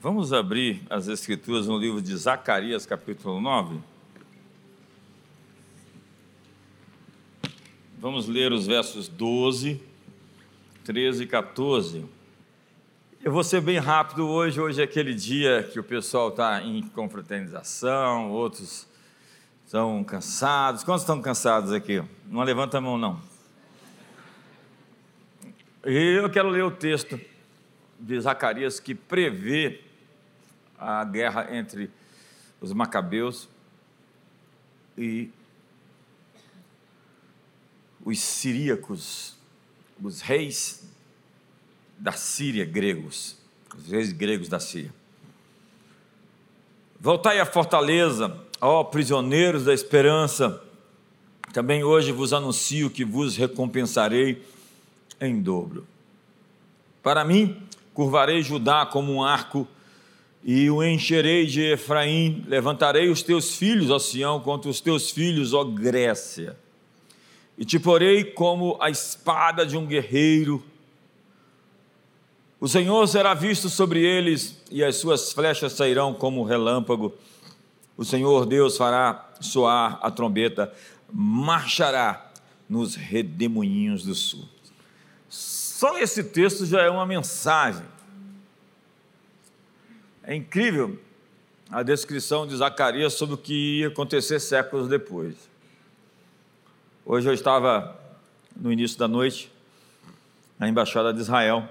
Vamos abrir as Escrituras no livro de Zacarias, capítulo 9. Vamos ler os versos 12, 13 e 14. Eu vou ser bem rápido hoje. Hoje é aquele dia que o pessoal está em confraternização, outros estão cansados. Quantos estão cansados aqui? Não levanta a mão, não. Eu quero ler o texto de Zacarias que prevê a guerra entre os macabeus e os siríacos, os reis da Síria gregos, os reis gregos da Síria. Voltai à fortaleza, ó prisioneiros da esperança, também hoje vos anuncio que vos recompensarei em dobro. Para mim, curvarei Judá como um arco e o encherei de Efraim, levantarei os teus filhos, ó Sião, contra os teus filhos, ó Grécia, e te porei como a espada de um guerreiro. O Senhor será visto sobre eles, e as suas flechas sairão como relâmpago. O Senhor Deus fará soar a trombeta, marchará nos redemoinhos do sul. Só esse texto já é uma mensagem é incrível a descrição de Zacarias sobre o que ia acontecer séculos depois. Hoje eu estava no início da noite na embaixada de Israel,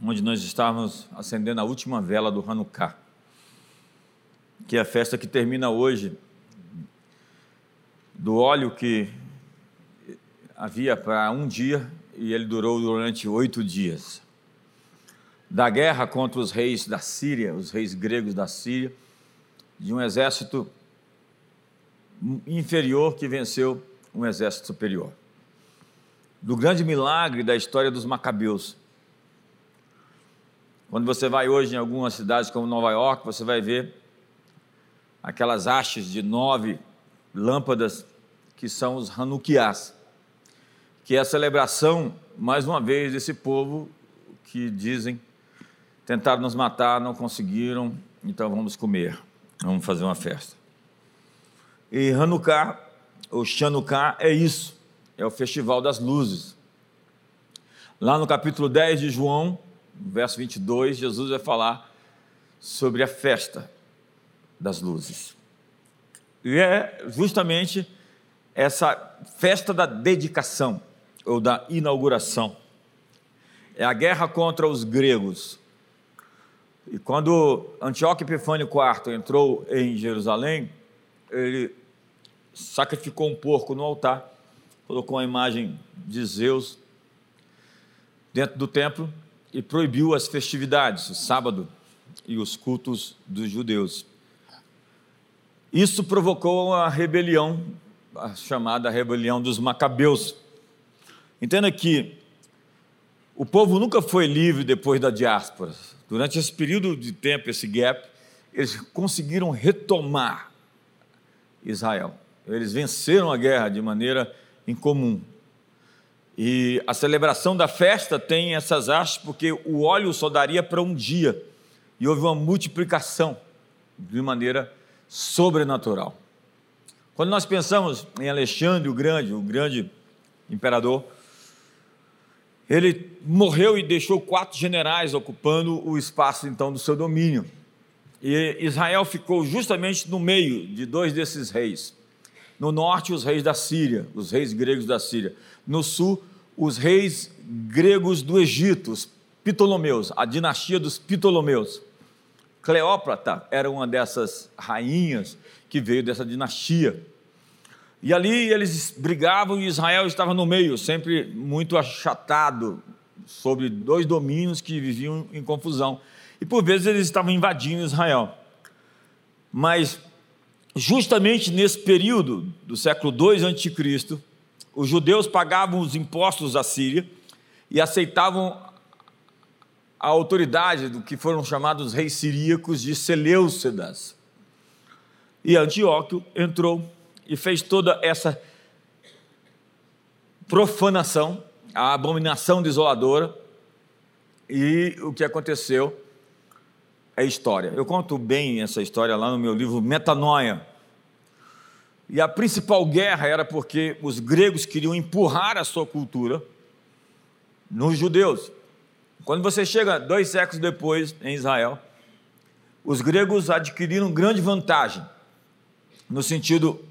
onde nós estávamos acendendo a última vela do Hanukkah, que é a festa que termina hoje do óleo que havia para um dia e ele durou durante oito dias da guerra contra os reis da Síria, os reis gregos da Síria, de um exército inferior que venceu um exército superior. Do grande milagre da história dos Macabeus. Quando você vai hoje em algumas cidades como Nova York, você vai ver aquelas hastes de nove lâmpadas que são os Hanukiás, que é a celebração, mais uma vez, desse povo que dizem Tentaram nos matar, não conseguiram, então vamos comer, vamos fazer uma festa. E Hanukkah, ou Chanukah, é isso, é o festival das luzes. Lá no capítulo 10 de João, verso 22, Jesus vai falar sobre a festa das luzes. E é justamente essa festa da dedicação, ou da inauguração. É a guerra contra os gregos, e quando Antíoco Epifânio IV entrou em Jerusalém, ele sacrificou um porco no altar, colocou a imagem de Zeus dentro do templo e proibiu as festividades, o sábado e os cultos dos judeus. Isso provocou a rebelião, a chamada rebelião dos Macabeus. Entenda que o povo nunca foi livre depois da diáspora. Durante esse período de tempo, esse gap, eles conseguiram retomar Israel. Eles venceram a guerra de maneira incomum. E a celebração da festa tem essas hastes porque o óleo só daria para um dia. E houve uma multiplicação de maneira sobrenatural. Quando nós pensamos em Alexandre o Grande, o grande imperador, ele morreu e deixou quatro generais ocupando o espaço então do seu domínio. E Israel ficou justamente no meio de dois desses reis. No norte, os reis da Síria, os reis gregos da Síria. No sul, os reis gregos do Egito, os Ptolomeus, a dinastia dos Ptolomeus. Cleópatra era uma dessas rainhas que veio dessa dinastia. E ali eles brigavam e Israel estava no meio, sempre muito achatado, sobre dois domínios que viviam em confusão. E por vezes eles estavam invadindo Israel. Mas justamente nesse período do século II a.C., os judeus pagavam os impostos à Síria e aceitavam a autoridade do que foram chamados reis siríacos de Seleucidas. E Antíoco entrou e fez toda essa profanação, a abominação desoladora, e o que aconteceu a história. Eu conto bem essa história lá no meu livro Metanoia. E a principal guerra era porque os gregos queriam empurrar a sua cultura nos judeus. Quando você chega dois séculos depois em Israel, os gregos adquiriram grande vantagem no sentido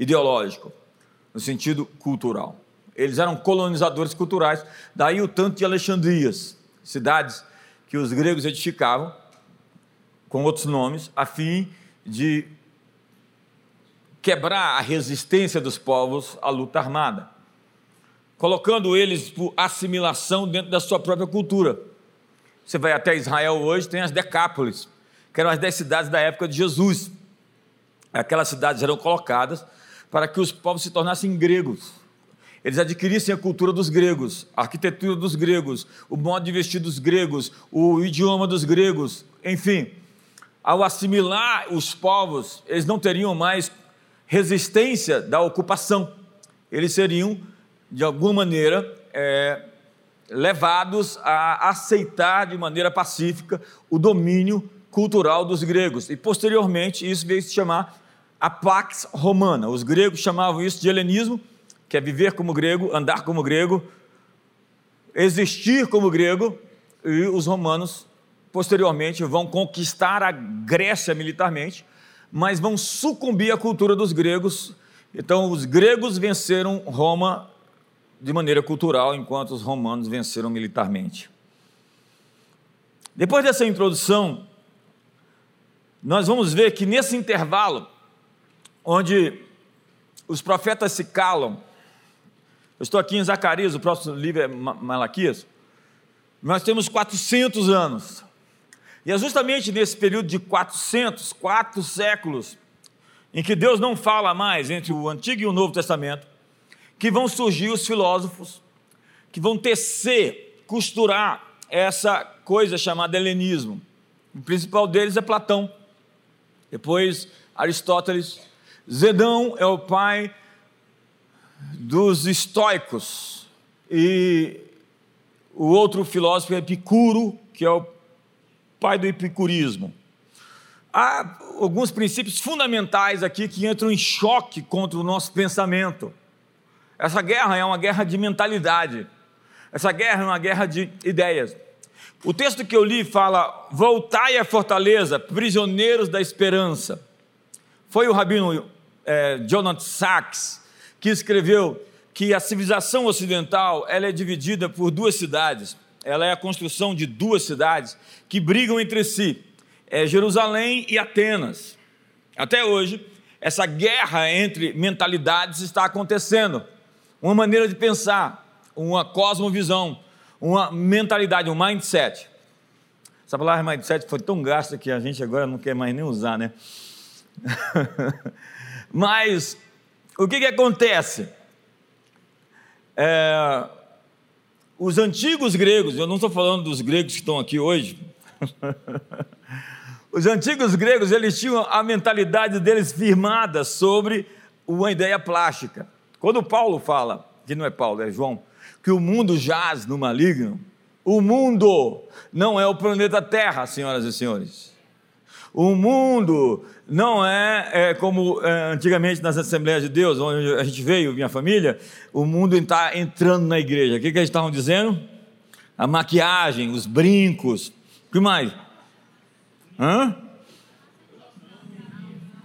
ideológico, no sentido cultural. Eles eram colonizadores culturais, daí o tanto de Alexandrias, cidades que os gregos edificavam com outros nomes, a fim de quebrar a resistência dos povos à luta armada, colocando eles por assimilação dentro da sua própria cultura. Você vai até Israel hoje, tem as Decápolis, que eram as dez cidades da época de Jesus. Aquelas cidades eram colocadas para que os povos se tornassem gregos. Eles adquirissem a cultura dos gregos, a arquitetura dos gregos, o modo de vestir dos gregos, o idioma dos gregos, enfim. Ao assimilar os povos, eles não teriam mais resistência da ocupação. Eles seriam, de alguma maneira, é, levados a aceitar de maneira pacífica o domínio cultural dos gregos. E posteriormente isso veio se chamar a Pax Romana. Os gregos chamavam isso de helenismo, que é viver como grego, andar como grego, existir como grego, e os romanos posteriormente vão conquistar a Grécia militarmente mas vão sucumbir à cultura dos gregos. Então, os gregos venceram Roma de maneira cultural, enquanto os romanos venceram militarmente. Depois dessa introdução, nós vamos ver que nesse intervalo, onde os profetas se calam, eu estou aqui em Zacarias, o próximo livro é Malaquias, nós temos 400 anos e é justamente nesse período de 400, quatro séculos, em que Deus não fala mais entre o Antigo e o Novo Testamento, que vão surgir os filósofos, que vão tecer, costurar essa coisa chamada helenismo. O principal deles é Platão, depois Aristóteles. Zedão é o pai dos estoicos, e o outro filósofo é Epicuro, que é o pai do epicurismo. Há alguns princípios fundamentais aqui que entram em choque contra o nosso pensamento. Essa guerra é uma guerra de mentalidade. Essa guerra é uma guerra de ideias. O texto que eu li fala: Voltai à fortaleza, prisioneiros da esperança. Foi o rabino é, Jonathan Sachs que escreveu que a civilização ocidental ela é dividida por duas cidades ela é a construção de duas cidades que brigam entre si, é Jerusalém e Atenas. Até hoje, essa guerra entre mentalidades está acontecendo. Uma maneira de pensar, uma cosmovisão, uma mentalidade, um mindset. Essa palavra mindset foi tão gasta que a gente agora não quer mais nem usar, né? Mas o que, que acontece? É, os antigos gregos, eu não estou falando dos gregos que estão aqui hoje, os antigos gregos, eles tinham a mentalidade deles firmada sobre uma ideia plástica. Quando Paulo fala, que não é Paulo, é João, que o mundo jaz no maligno, o mundo não é o planeta Terra, senhoras e senhores. O mundo não é, é como é, antigamente nas Assembleias de Deus, onde a gente veio, minha família, o mundo está entrando na igreja. O que, que eles estavam dizendo? A maquiagem, os brincos. O que mais? Hã?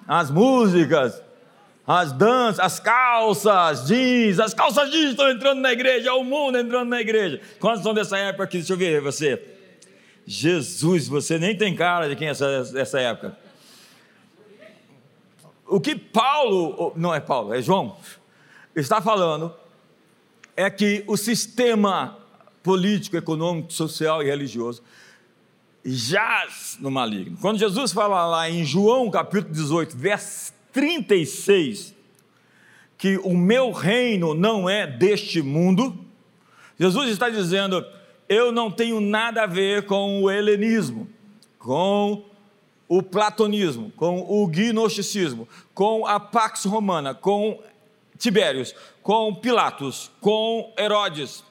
As músicas, as danças, as calças jeans, as calças jeans estão entrando na igreja, o mundo entrando na igreja. Quantos são dessa época aqui? Deixa eu ver você. Jesus, você nem tem cara de quem é essa, essa época o que Paulo, não é Paulo, é João, está falando é que o sistema político, econômico, social e religioso jaz no maligno. Quando Jesus fala lá em João capítulo 18, verso 36, que o meu reino não é deste mundo, Jesus está dizendo: eu não tenho nada a ver com o helenismo, com o platonismo, com o gnosticismo, com a Pax Romana, com Tibérios, com Pilatos, com Herodes.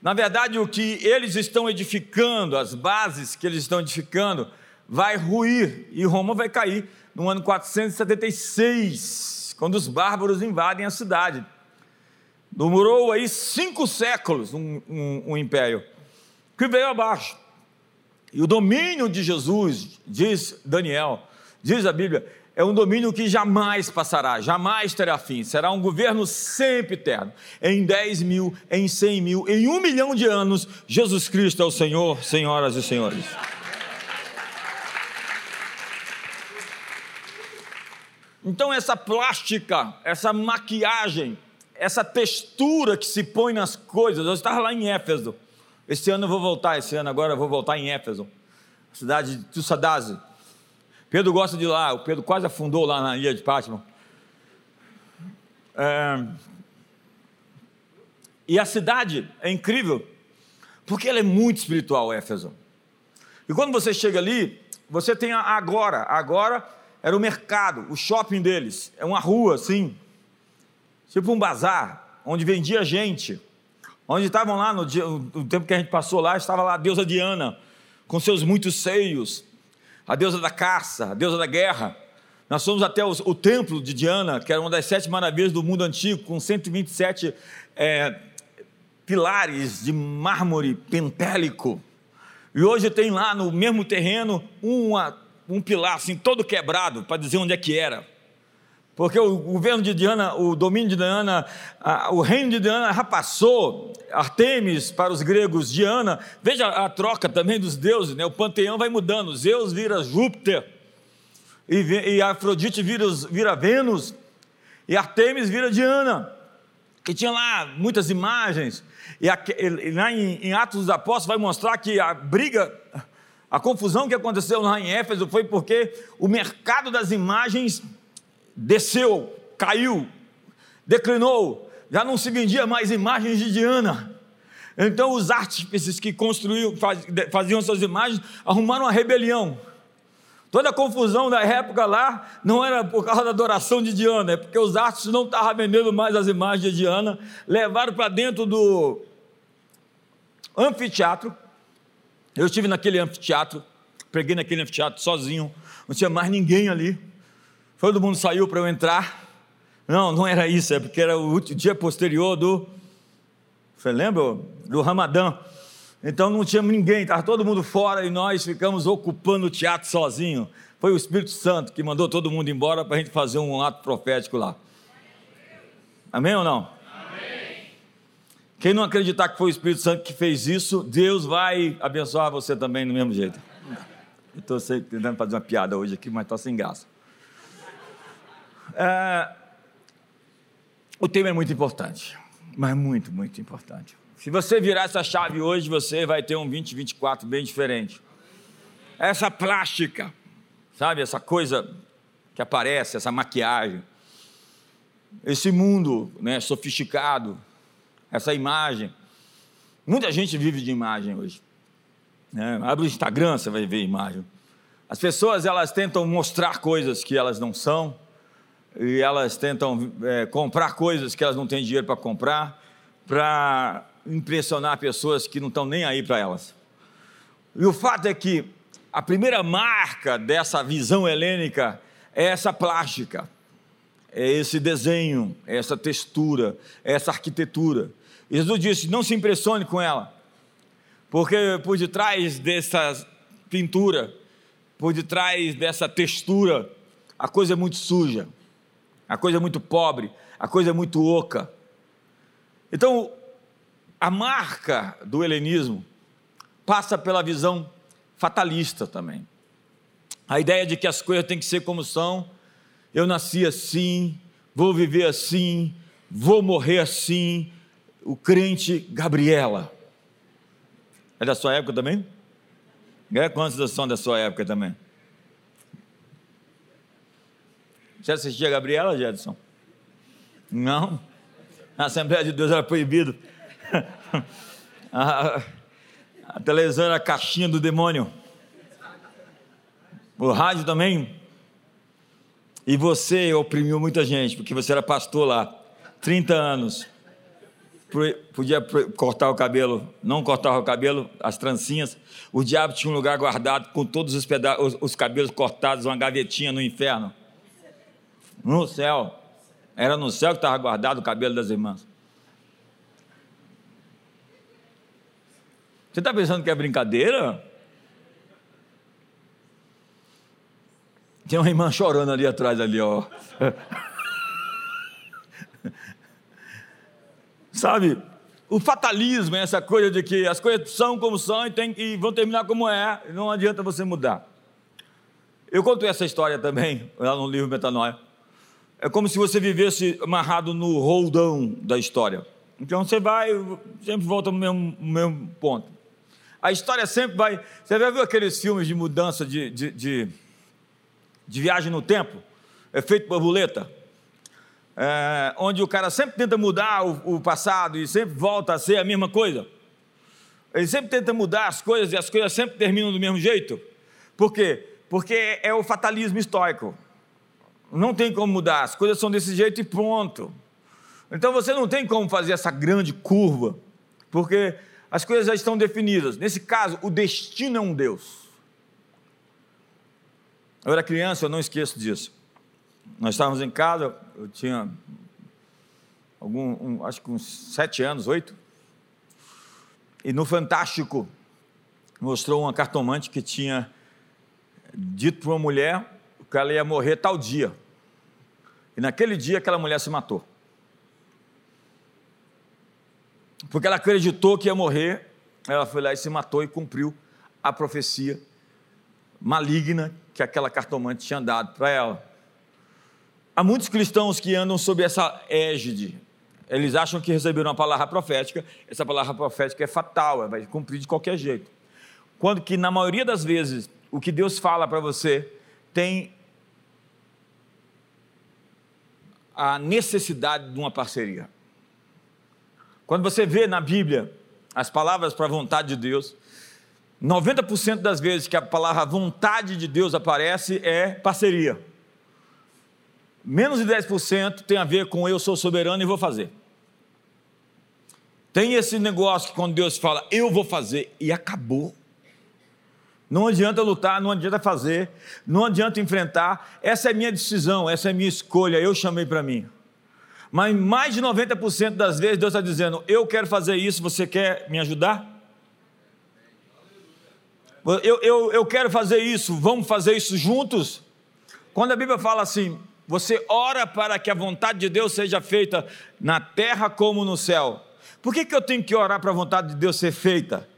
Na verdade, o que eles estão edificando, as bases que eles estão edificando, vai ruir e Roma vai cair no ano 476, quando os bárbaros invadem a cidade. Demorou aí cinco séculos um, um, um império que veio abaixo. E o domínio de Jesus, diz Daniel, diz a Bíblia, é um domínio que jamais passará, jamais terá fim. Será um governo sempre eterno. Em 10 mil, em 100 mil, em um milhão de anos, Jesus Cristo é o Senhor, senhoras e senhores. Então, essa plástica, essa maquiagem, essa textura que se põe nas coisas. Eu estava lá em Éfeso. Esse ano eu vou voltar, esse ano agora eu vou voltar em Éfeso, cidade de Tussadase. Pedro gosta de lá, o Pedro quase afundou lá na ilha de Patmos. É... E a cidade é incrível, porque ela é muito espiritual, Éfeso. E quando você chega ali, você tem agora, agora era o mercado, o shopping deles, é uma rua assim, tipo um bazar, onde vendia gente, onde estavam lá no, dia, no tempo que a gente passou lá, estava lá a deusa Diana, com seus muitos seios, a deusa da caça, a deusa da guerra. Nós fomos até o, o templo de Diana, que era uma das sete maravilhas do mundo antigo, com 127 é, pilares de mármore pentélico. E hoje tem lá no mesmo terreno uma, um pilar assim todo quebrado para dizer onde é que era. Porque o governo de Diana, o domínio de Diana, o reino de Diana já passou, Artemis para os gregos, Diana, veja a troca também dos deuses, né? o panteão vai mudando, Zeus vira Júpiter, e, e Afrodite vira, vira Vênus, e Artemis vira Diana, e tinha lá muitas imagens, e, e lá em, em Atos dos Apóstolos vai mostrar que a briga, a confusão que aconteceu lá em Éfeso foi porque o mercado das imagens desceu, caiu, declinou, já não se vendia mais imagens de Diana. Então os artífices que construíam, faziam essas imagens, arrumaram uma rebelião. Toda a confusão da época lá não era por causa da adoração de Diana, é porque os artistas não estavam vendendo mais as imagens de Diana, levaram para dentro do anfiteatro. Eu estive naquele anfiteatro, preguei naquele anfiteatro sozinho, não tinha mais ninguém ali. Todo mundo saiu para eu entrar. Não, não era isso, é porque era o dia posterior do. Você lembra? Do Ramadã. Então não tinha ninguém, estava todo mundo fora e nós ficamos ocupando o teatro sozinho. Foi o Espírito Santo que mandou todo mundo embora para a gente fazer um ato profético lá. Amém ou não? Amém. Quem não acreditar que foi o Espírito Santo que fez isso, Deus vai abençoar você também do mesmo jeito. Estou tentando fazer uma piada hoje aqui, mas está sem graça. É, o tema é muito importante, mas muito, muito importante. Se você virar essa chave hoje, você vai ter um 2024 bem diferente. Essa plástica, sabe, essa coisa que aparece, essa maquiagem, esse mundo né, sofisticado, essa imagem. Muita gente vive de imagem hoje. Né? Abre o Instagram, você vai ver imagem. As pessoas elas tentam mostrar coisas que elas não são e elas tentam é, comprar coisas que elas não têm dinheiro para comprar, para impressionar pessoas que não estão nem aí para elas. E o fato é que a primeira marca dessa visão helênica é essa plástica, é esse desenho, é essa textura, é essa arquitetura. Jesus disse: não se impressione com ela, porque por detrás dessa pintura, por detrás dessa textura, a coisa é muito suja a coisa é muito pobre, a coisa é muito oca. Então, a marca do helenismo passa pela visão fatalista também. A ideia de que as coisas têm que ser como são, eu nasci assim, vou viver assim, vou morrer assim. O crente Gabriela. É da sua época também? É quantos são da sua época também? Você assistia a Gabriela, Jedson? Não. Na Assembleia de Deus era proibido. a, a televisão era a caixinha do demônio. O rádio também. E você oprimiu muita gente, porque você era pastor lá. 30 anos. podia cortar o cabelo, não cortar o cabelo, as trancinhas. O diabo tinha um lugar guardado com todos os, os, os cabelos cortados, uma gavetinha no inferno. No céu. Era no céu que estava guardado o cabelo das irmãs. Você está pensando que é brincadeira? Tem uma irmã chorando ali atrás, ali, ó. Sabe? O fatalismo é essa coisa de que as coisas são como são e, tem, e vão terminar como é, não adianta você mudar. Eu conto essa história também, lá no livro Metanoia. É como se você vivesse amarrado no roldão da história. Então você vai, sempre volta no mesmo, mesmo ponto. A história sempre vai. Você já viu aqueles filmes de mudança de, de, de, de viagem no tempo? Efeito borboleta? É, onde o cara sempre tenta mudar o, o passado e sempre volta a ser a mesma coisa. Ele sempre tenta mudar as coisas e as coisas sempre terminam do mesmo jeito. Por quê? Porque é o fatalismo estoico. Não tem como mudar, as coisas são desse jeito e pronto. Então você não tem como fazer essa grande curva, porque as coisas já estão definidas. Nesse caso, o destino é um Deus. Eu era criança, eu não esqueço disso. Nós estávamos em casa, eu tinha algum, um, acho que uns sete anos, oito. E no Fantástico mostrou uma cartomante que tinha dito para uma mulher que ela ia morrer tal dia. E naquele dia aquela mulher se matou. Porque ela acreditou que ia morrer, ela foi lá e se matou e cumpriu a profecia maligna que aquela cartomante tinha dado para ela. Há muitos cristãos que andam sob essa égide. Eles acham que receberam uma palavra profética, essa palavra profética é fatal, vai cumprir de qualquer jeito. Quando que, na maioria das vezes, o que Deus fala para você tem a necessidade de uma parceria. Quando você vê na Bíblia as palavras para a vontade de Deus, 90% das vezes que a palavra vontade de Deus aparece é parceria. Menos de 10% tem a ver com eu sou soberano e vou fazer. Tem esse negócio que quando Deus fala eu vou fazer e acabou. Não adianta lutar, não adianta fazer, não adianta enfrentar. Essa é minha decisão, essa é minha escolha, eu chamei para mim. Mas mais de 90% das vezes Deus está dizendo: Eu quero fazer isso, você quer me ajudar? Eu, eu, eu quero fazer isso, vamos fazer isso juntos? Quando a Bíblia fala assim, você ora para que a vontade de Deus seja feita na terra como no céu. Por que, que eu tenho que orar para a vontade de Deus ser feita?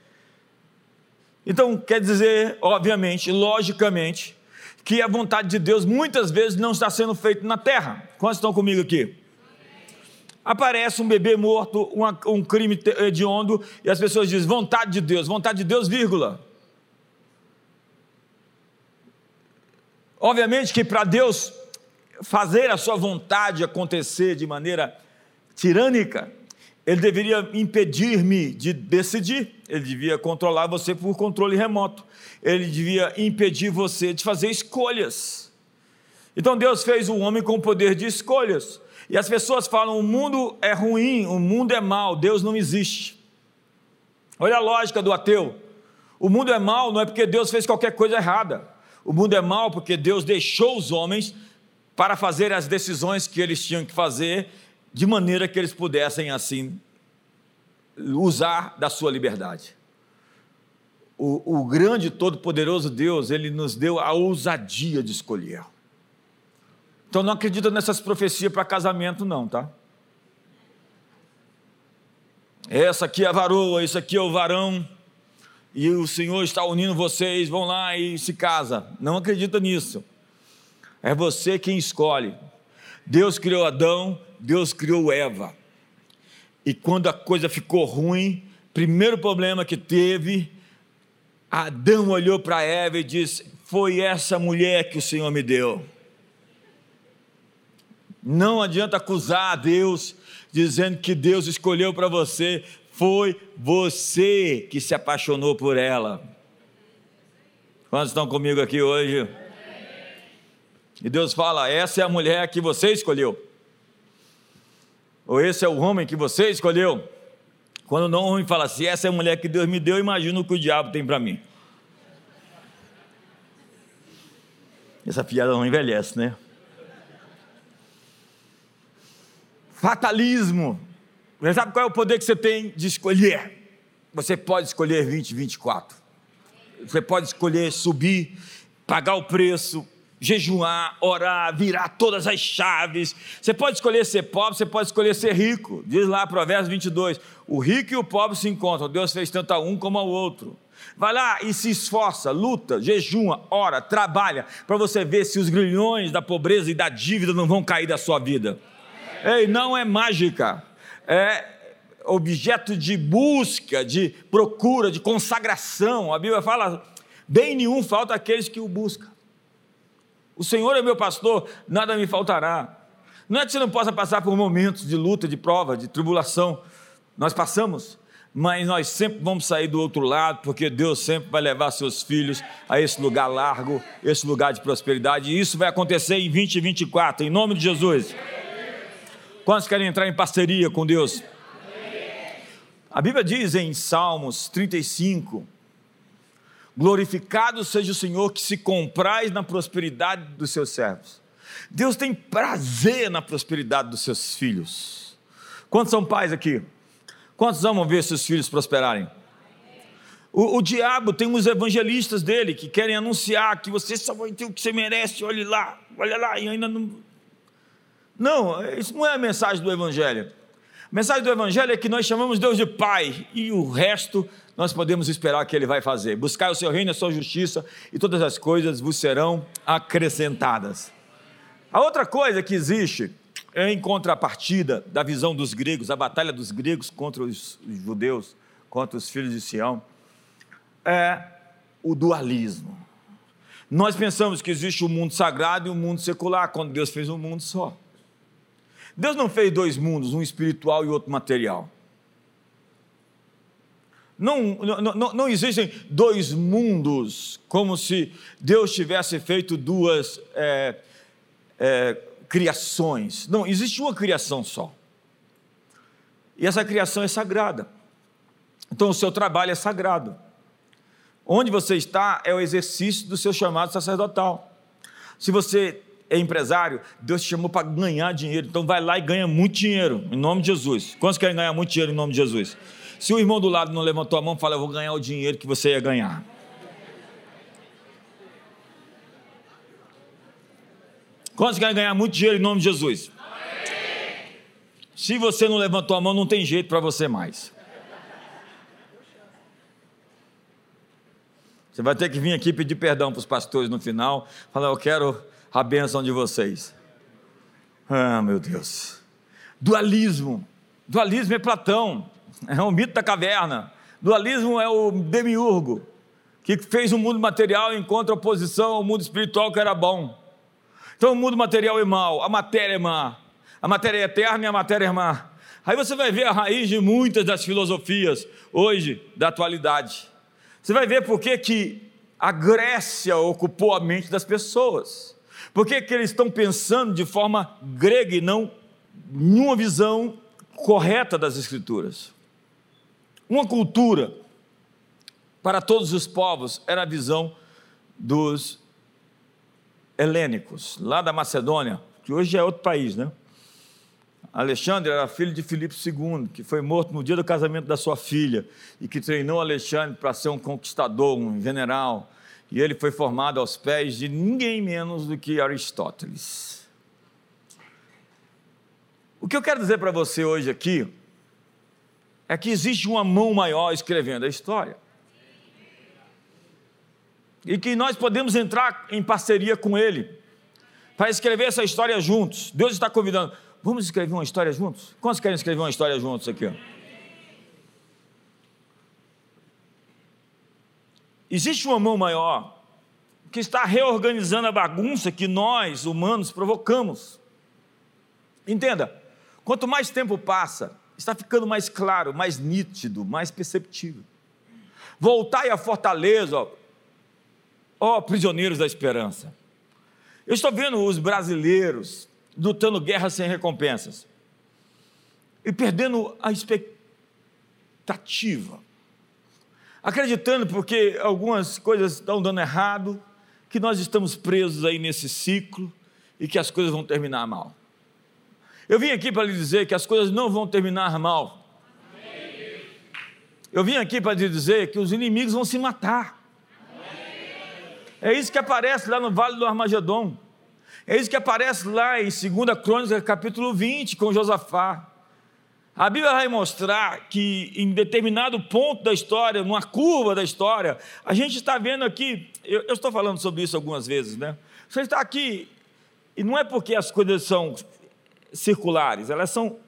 Então, quer dizer, obviamente, logicamente, que a vontade de Deus muitas vezes não está sendo feita na terra. Quantos estão comigo aqui? Aparece um bebê morto, uma, um crime hediondo, e as pessoas dizem: vontade de Deus, vontade de Deus, vírgula. Obviamente que para Deus fazer a sua vontade acontecer de maneira tirânica, ele deveria impedir-me de decidir, ele devia controlar você por controle remoto, ele devia impedir você de fazer escolhas. Então Deus fez o homem com o poder de escolhas. E as pessoas falam: o mundo é ruim, o mundo é mal, Deus não existe. Olha a lógica do ateu. O mundo é mal não é porque Deus fez qualquer coisa errada. O mundo é mal porque Deus deixou os homens para fazer as decisões que eles tinham que fazer de maneira que eles pudessem assim usar da sua liberdade. O, o grande, todo-poderoso Deus, ele nos deu a ousadia de escolher. Então não acredita nessas profecias para casamento, não, tá? Essa aqui é a varoa, isso aqui é o varão, e o Senhor está unindo vocês, vão lá e se casa. Não acredita nisso. É você quem escolhe. Deus criou Adão, Deus criou Eva. E quando a coisa ficou ruim, primeiro problema que teve, Adão olhou para Eva e disse: Foi essa mulher que o Senhor me deu. Não adianta acusar a Deus dizendo que Deus escolheu para você, foi você que se apaixonou por ela. Quantos estão comigo aqui hoje? E Deus fala: essa é a mulher que você escolheu. Ou esse é o homem que você escolheu. Quando não homem fala assim, essa é a mulher que Deus me deu, imagina o que o diabo tem para mim. Essa piada não envelhece, né? Fatalismo. Você sabe qual é o poder que você tem de escolher? Você pode escolher 2024. Você pode escolher subir, pagar o preço, jejuar, orar, virar todas as chaves. Você pode escolher ser pobre, você pode escolher ser rico. Diz lá Provérbios 22: o rico e o pobre se encontram. Deus fez tanto a um como ao outro. Vai lá e se esforça, luta, jejuma, ora, trabalha, para você ver se os grilhões da pobreza e da dívida não vão cair da sua vida. Ei, não é mágica, é objeto de busca, de procura, de consagração. A Bíblia fala: bem nenhum falta aqueles que o buscam. O Senhor é meu pastor, nada me faltará. Não é que você não possa passar por momentos de luta, de prova, de tribulação. Nós passamos, mas nós sempre vamos sair do outro lado, porque Deus sempre vai levar seus filhos a esse lugar largo, esse lugar de prosperidade, e isso vai acontecer em 2024, em nome de Jesus. Quantos querem entrar em parceria com Deus? A Bíblia diz em Salmos 35: Glorificado seja o Senhor que se compraz na prosperidade dos seus servos. Deus tem prazer na prosperidade dos seus filhos. Quantos são pais aqui? Quantos amam ver seus filhos prosperarem? O, o, diabo tem uns evangelistas dele que querem anunciar que você só vai ter o que você merece, olhe lá, olha lá, e ainda não. Não, isso não é a mensagem do Evangelho. A mensagem do Evangelho é que nós chamamos Deus de Pai e o resto nós podemos esperar que Ele vai fazer. Buscar o seu reino a sua justiça e todas as coisas vos serão acrescentadas. A outra coisa que existe é em contrapartida da visão dos gregos, a batalha dos gregos contra os judeus, contra os filhos de Sião, é o dualismo. Nós pensamos que existe o um mundo sagrado e o um mundo secular, quando Deus fez um mundo só. Deus não fez dois mundos, um espiritual e outro material. Não, não, não, existem dois mundos, como se Deus tivesse feito duas é, é, criações. Não, existe uma criação só. E essa criação é sagrada. Então o seu trabalho é sagrado. Onde você está é o exercício do seu chamado sacerdotal. Se você é empresário, Deus te chamou para ganhar dinheiro. Então vai lá e ganha muito dinheiro, em nome de Jesus. Quantos querem ganhar muito dinheiro em nome de Jesus? Se o irmão do lado não levantou a mão, fala: Eu vou ganhar o dinheiro que você ia ganhar. Quantos querem ganhar muito dinheiro em nome de Jesus? Se você não levantou a mão, não tem jeito para você mais. Você vai ter que vir aqui pedir perdão para os pastores no final, falar: Eu quero a bênção de vocês. Ah, meu Deus. Dualismo. Dualismo é Platão, é o mito da caverna. Dualismo é o demiurgo, que fez o mundo material em contraposição ao mundo espiritual que era bom. Então o mundo material é mau, a matéria é má, a matéria é eterna e a matéria é má. Aí você vai ver a raiz de muitas das filosofias hoje, da atualidade. Você vai ver por que, que a Grécia ocupou a mente das pessoas. Por que, que eles estão pensando de forma grega e não em uma visão correta das Escrituras? Uma cultura para todos os povos era a visão dos helênicos, lá da Macedônia, que hoje é outro país, né? Alexandre era filho de Filipe II, que foi morto no dia do casamento da sua filha e que treinou Alexandre para ser um conquistador, um general e ele foi formado aos pés de ninguém menos do que Aristóteles. O que eu quero dizer para você hoje aqui é que existe uma mão maior escrevendo a história. E que nós podemos entrar em parceria com ele para escrever essa história juntos. Deus está convidando. Vamos escrever uma história juntos? Quantos querem escrever uma história juntos aqui? Existe uma mão maior que está reorganizando a bagunça que nós, humanos, provocamos. Entenda, quanto mais tempo passa, está ficando mais claro, mais nítido, mais perceptível. Voltai à fortaleza, ó, ó prisioneiros da esperança. Eu estou vendo os brasileiros lutando guerras sem recompensas e perdendo a expectativa acreditando porque algumas coisas estão dando errado, que nós estamos presos aí nesse ciclo e que as coisas vão terminar mal. Eu vim aqui para lhe dizer que as coisas não vão terminar mal. Eu vim aqui para lhe dizer que os inimigos vão se matar. É isso que aparece lá no Vale do Armagedon. É isso que aparece lá em 2 Crônicas, capítulo 20, com Josafá. A Bíblia vai mostrar que em determinado ponto da história, numa curva da história, a gente está vendo aqui, eu, eu, estou falando sobre isso algumas vezes, né? Você está aqui, e não é porque as coisas são circulares, elas são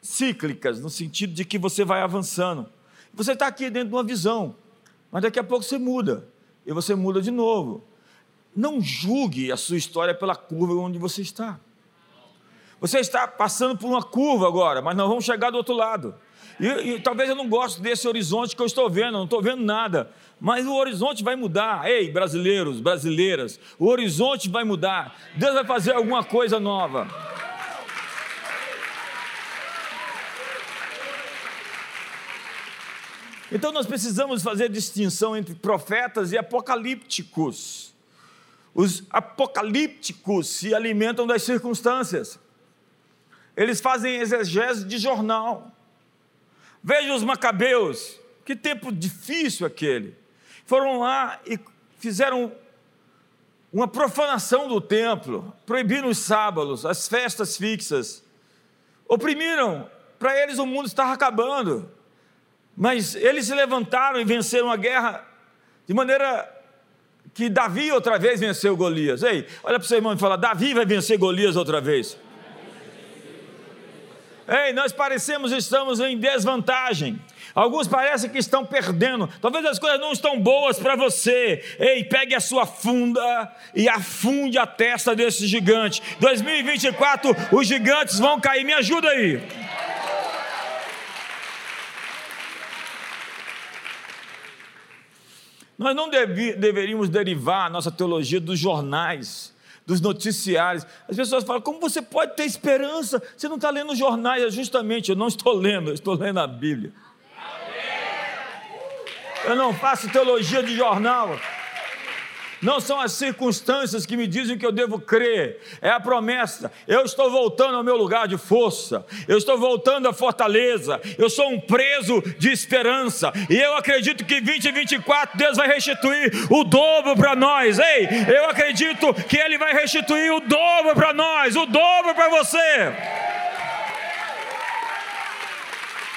cíclicas, no sentido de que você vai avançando. Você está aqui dentro de uma visão, mas daqui a pouco você muda, e você muda de novo. Não julgue a sua história pela curva onde você está. Você está passando por uma curva agora, mas nós vamos chegar do outro lado. E, e, talvez eu não goste desse horizonte que eu estou vendo, não estou vendo nada. Mas o horizonte vai mudar. Ei, brasileiros, brasileiras, o horizonte vai mudar. Deus vai fazer alguma coisa nova. Então nós precisamos fazer distinção entre profetas e apocalípticos. Os apocalípticos se alimentam das circunstâncias. Eles fazem exegese de jornal. Veja os macabeus, que tempo difícil aquele. Foram lá e fizeram uma profanação do templo, proibiram os sábados, as festas fixas, oprimiram, para eles o mundo estava acabando. Mas eles se levantaram e venceram a guerra de maneira que Davi outra vez venceu Golias. Ei, olha para o seu irmão e fala: Davi vai vencer Golias outra vez. Ei, nós parecemos estamos em desvantagem. Alguns parecem que estão perdendo. Talvez as coisas não estão boas para você. Ei, pegue a sua funda e afunde a testa desse gigante. 2024, os gigantes vão cair. Me ajuda aí. Nós não deve, deveríamos derivar a nossa teologia dos jornais, dos noticiários. As pessoas falam: como você pode ter esperança? Você não está lendo jornais. É justamente, eu não estou lendo, eu estou lendo a Bíblia. Eu não faço teologia de jornal. Não são as circunstâncias que me dizem que eu devo crer, é a promessa. Eu estou voltando ao meu lugar de força, eu estou voltando à fortaleza, eu sou um preso de esperança, e eu acredito que 2024 Deus vai restituir o dobro para nós. Ei, eu acredito que Ele vai restituir o dobro para nós, o dobro para você.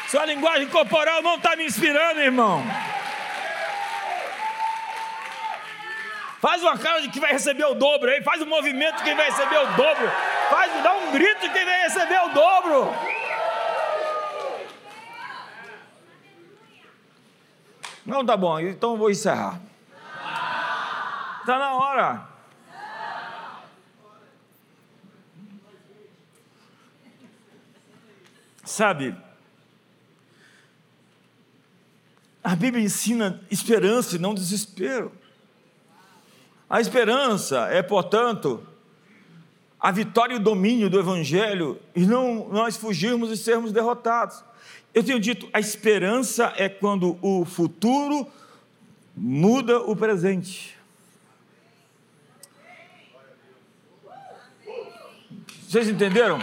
Sua linguagem corporal não está me inspirando, irmão. Faz uma cara de que vai receber o dobro aí, faz um movimento de quem vai receber o dobro. Faz, dá um grito de quem vai receber o dobro. Não, tá bom, então vou encerrar. Está na hora. Sabe, a Bíblia ensina esperança e não desespero. A esperança é, portanto, a vitória e o domínio do Evangelho e não nós fugirmos e sermos derrotados. Eu tenho dito, a esperança é quando o futuro muda o presente. Vocês entenderam?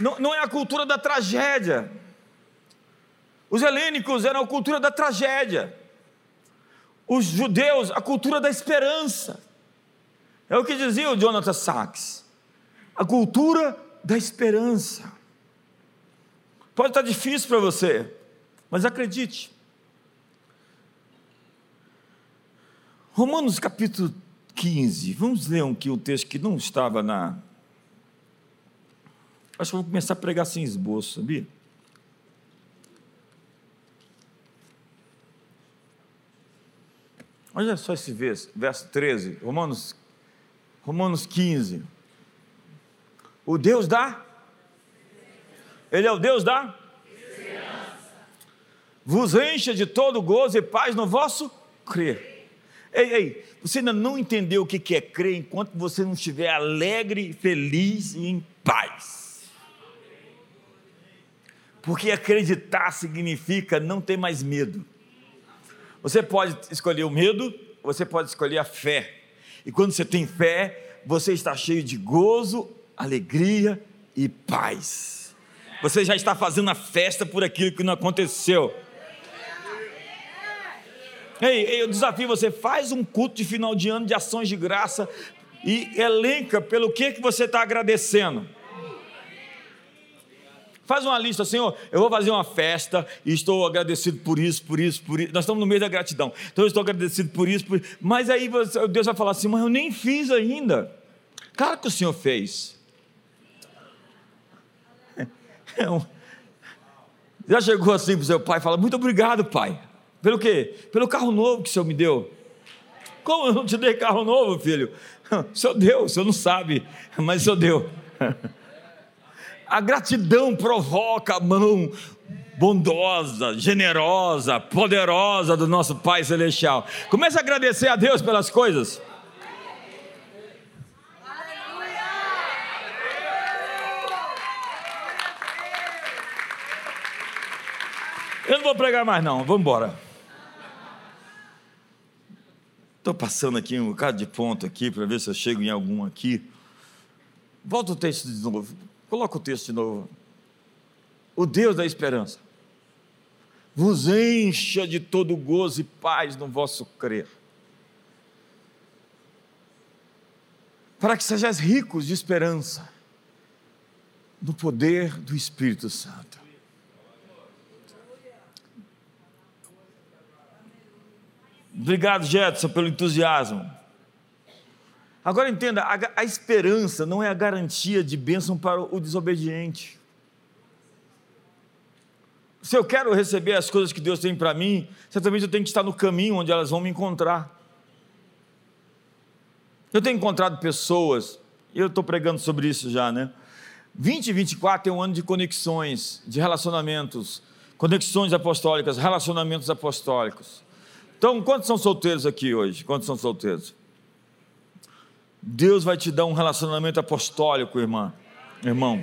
Não, não é a cultura da tragédia. Os helênicos eram a cultura da tragédia os judeus a cultura da esperança. É o que dizia o Jonathan Sachs. A cultura da esperança. Pode estar difícil para você, mas acredite. Romanos capítulo 15. Vamos ler aqui um texto que não estava na. Acho que vou começar a pregar sem esboço, sabia? Olha só esse verso, verso 13, Romanos, Romanos 15. O Deus dá? Ele é o Deus da? Vos encha de todo gozo e paz no vosso crer. Ei, ei, você ainda não entendeu o que é crer enquanto você não estiver alegre, feliz e em paz. Porque acreditar significa não ter mais medo. Você pode escolher o medo, você pode escolher a fé. E quando você tem fé, você está cheio de gozo, alegria e paz. Você já está fazendo a festa por aquilo que não aconteceu. Ei, eu desafio você, faz um culto de final de ano de ações de graça e elenca pelo que, que você está agradecendo. Faz uma lista, Senhor, eu vou fazer uma festa e estou agradecido por isso, por isso, por isso. Nós estamos no meio da gratidão. Então eu estou agradecido por isso, por isso. Mas aí Deus vai falar assim, mas eu nem fiz ainda. Claro que o Senhor fez. Já chegou assim para o seu pai e fala, muito obrigado, pai. Pelo quê? Pelo carro novo que o Senhor me deu. Como eu não te dei carro novo, filho? O Senhor deu, o Senhor não sabe, mas o Senhor deu. A gratidão provoca a mão bondosa, generosa, poderosa do nosso Pai Celestial. Comece a agradecer a Deus pelas coisas. Eu não vou pregar mais não, vamos embora. Estou passando aqui um bocado de ponto aqui para ver se eu chego em algum aqui. Volta o texto de novo. Coloca o texto de novo. O Deus da esperança vos encha de todo gozo e paz no vosso crer. Para que sejais ricos de esperança no poder do Espírito Santo. Obrigado, Jetson, pelo entusiasmo. Agora entenda: a, a, esperança não é a garantia de bênção para o desobediente. Se eu quero receber as coisas que Deus tem para mim, certamente eu tenho que estar no caminho onde elas vão me encontrar. Eu tenho encontrado pessoas, e eu estou pregando sobre isso já, né? 2024 é um ano de conexões, de relacionamentos, conexões apostólicas, relacionamentos apostólicos. Então, quantos são solteiros aqui hoje? Quantos são solteiros? Deus vai te dar um relacionamento apostólico, irmã, irmão.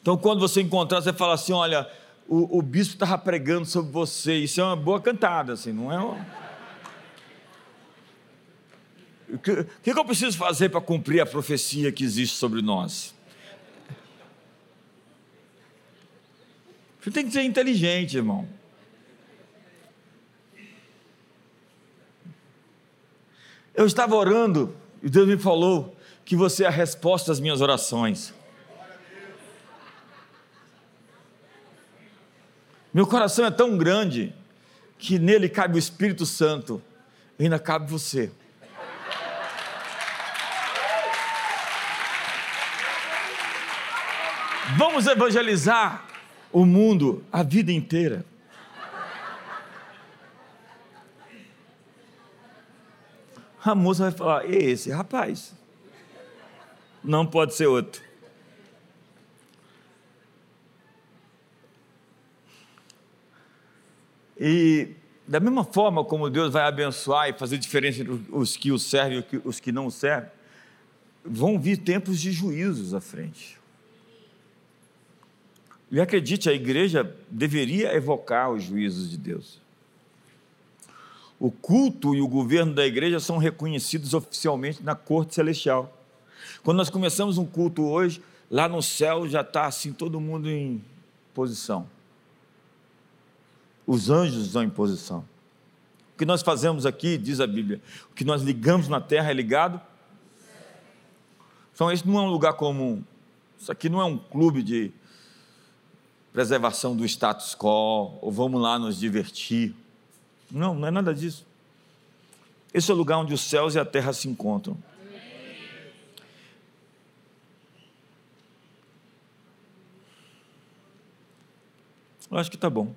Então, quando você encontrar, você fala assim: olha, o, o bispo estava pregando sobre você. Isso é uma boa cantada, assim, não é? O que, que eu preciso fazer para cumprir a profecia que existe sobre nós? Você tem que ser inteligente, irmão. Eu estava orando e Deus me falou que você é a resposta às minhas orações. Meu coração é tão grande que nele cabe o Espírito Santo, ainda cabe você. Vamos evangelizar o mundo a vida inteira. A moça vai falar: esse rapaz, não pode ser outro. E da mesma forma como Deus vai abençoar e fazer diferença entre os que o servem e os que não o servem, vão vir tempos de juízos à frente. E acredite, a igreja deveria evocar os juízos de Deus o culto e o governo da igreja são reconhecidos oficialmente na corte celestial. Quando nós começamos um culto hoje, lá no céu já está assim todo mundo em posição. Os anjos estão em posição. O que nós fazemos aqui, diz a Bíblia, o que nós ligamos na terra é ligado. Então, esse não é um lugar comum. Isso aqui não é um clube de preservação do status quo, ou vamos lá nos divertir. Não, não é nada disso. Esse é o lugar onde os céus e a terra se encontram. Eu acho que está bom.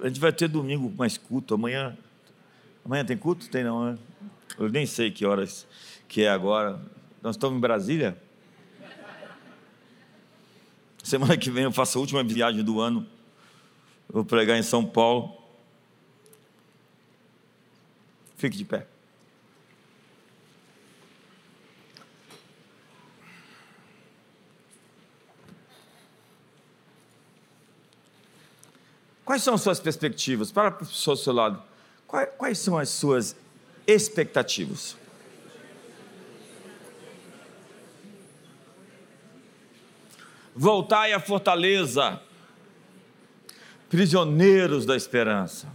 A gente vai ter domingo mais culto. Amanhã. Amanhã tem culto? Tem não, né? Eu nem sei que horas que é agora. Nós estamos em Brasília. Semana que vem eu faço a última viagem do ano vou pregar em São Paulo. Fique de pé. Quais são as suas perspectivas? Para o seu, seu lado. Quais, quais são as suas expectativas? Voltai à fortaleza prisioneiros da esperança.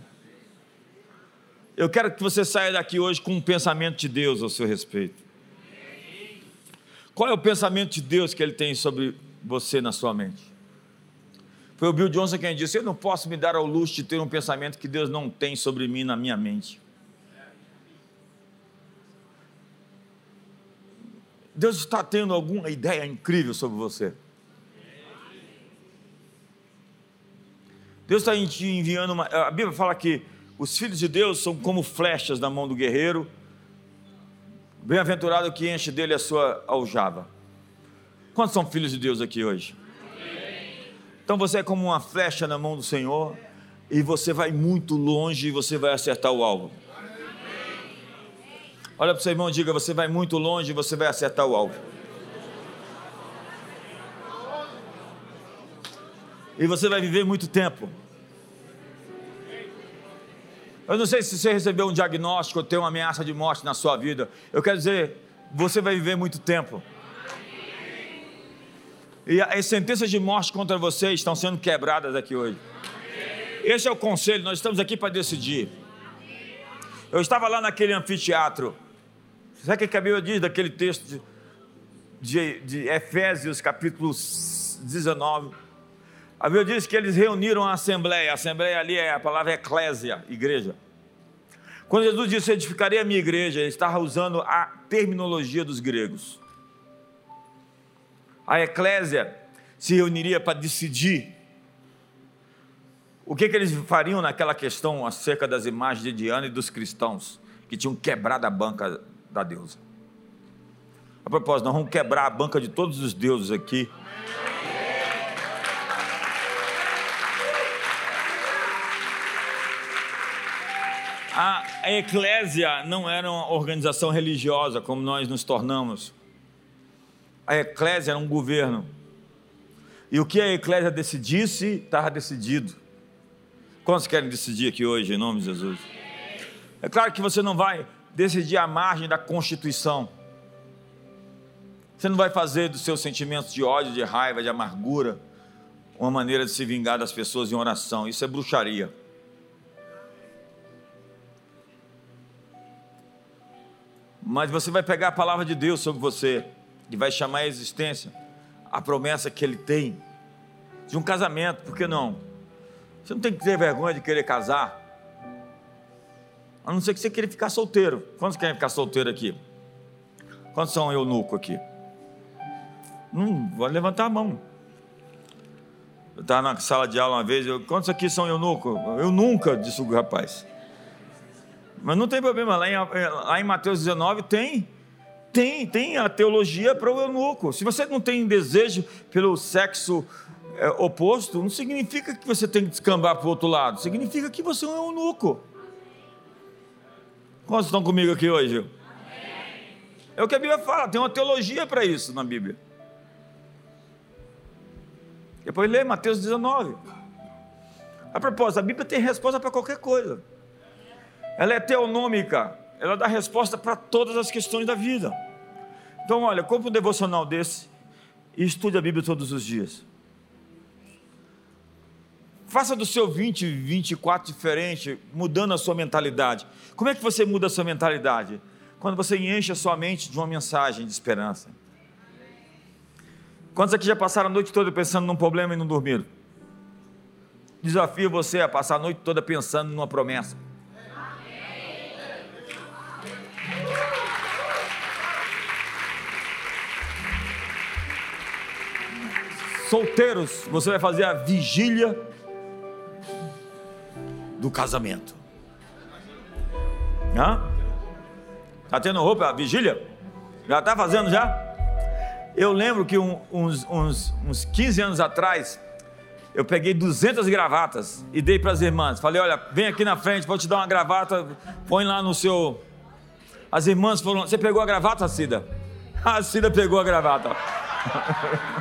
Eu quero que você saia daqui hoje com um pensamento de Deus ao seu respeito. Qual é o pensamento de Deus que Ele tem sobre você na sua mente? Foi o Bill Johnson quem disse: Eu não posso me dar ao luxo de ter um pensamento que Deus não tem sobre mim na minha mente. Deus está tendo alguma ideia incrível sobre você. Deus está te enviando uma. A Bíblia fala que os filhos de Deus são como flechas na mão do guerreiro. Bem-aventurado que enche dele a sua aljava. Quantos são filhos de Deus aqui hoje? Então você é como uma flecha na mão do Senhor e você vai muito longe e você vai acertar o alvo. Olha para o seu irmão e diga: você vai muito longe e você vai acertar o alvo. E você vai viver muito tempo. Eu não sei se você recebeu um diagnóstico ou tem uma ameaça de morte na sua vida. Eu quero dizer, você vai viver muito tempo. E as sentenças de morte contra você estão sendo quebradas aqui hoje. Esse é o conselho, nós estamos aqui para decidir. Eu estava lá naquele anfiteatro. Sabe o que a Bíblia diz daquele texto de, de, de Efésios, capítulo 19? A Bíblia diz que eles reuniram a assembleia. A assembleia ali é a palavra eclésia, igreja. Quando Jesus disse edificarei a minha igreja, ele estava usando a terminologia dos gregos. A eclésia se reuniria para decidir o que, que eles fariam naquela questão acerca das imagens de Diana e dos cristãos que tinham quebrado a banca da deusa. A propósito, nós vamos quebrar a banca de todos os deuses aqui A eclésia não era uma organização religiosa como nós nos tornamos. A eclésia era um governo. E o que a eclésia decidisse, estava decidido. Quantos querem decidir aqui hoje, em nome de Jesus? É claro que você não vai decidir à margem da Constituição. Você não vai fazer dos seus sentimentos de ódio, de raiva, de amargura, uma maneira de se vingar das pessoas em oração. Isso é bruxaria. Mas você vai pegar a palavra de Deus sobre você e vai chamar a existência a promessa que ele tem de um casamento, por que não? Você não tem que ter vergonha de querer casar. A não ser que você queira ficar solteiro. Quantos querem ficar solteiro aqui? Quantos são eunuco aqui? Não, vou levantar a mão. Eu estava na sala de aula uma vez, eu, quantos aqui são eunuco? Eu nunca, disse o rapaz. Mas não tem problema, lá em, lá em Mateus 19 tem, tem, tem a teologia para o eunuco. Se você não tem desejo pelo sexo é, oposto, não significa que você tem que descambar para o outro lado, significa que você é um eunuco. Quantos estão comigo aqui hoje? É o que a Bíblia fala, tem uma teologia para isso na Bíblia. Depois lê Mateus 19. A propósito, a Bíblia tem resposta para qualquer coisa ela é teonômica, ela dá resposta para todas as questões da vida. Então, olha, compre um devocional desse e estude a Bíblia todos os dias. Faça do seu 2024 diferente, mudando a sua mentalidade. Como é que você muda a sua mentalidade? Quando você enche a sua mente de uma mensagem de esperança. Quantos aqui já passaram a noite toda pensando num problema e não dormiram? Desafio você a passar a noite toda pensando numa promessa. Solteiros, você vai fazer a vigília do casamento. Hã? Tá tendo roupa, a vigília? Já está fazendo já? Eu lembro que um, uns, uns, uns 15 anos atrás, eu peguei 200 gravatas e dei para as irmãs. Falei: olha, vem aqui na frente, vou te dar uma gravata, põe lá no seu. As irmãs foram. Você pegou a gravata, Cida? A Cida pegou a gravata.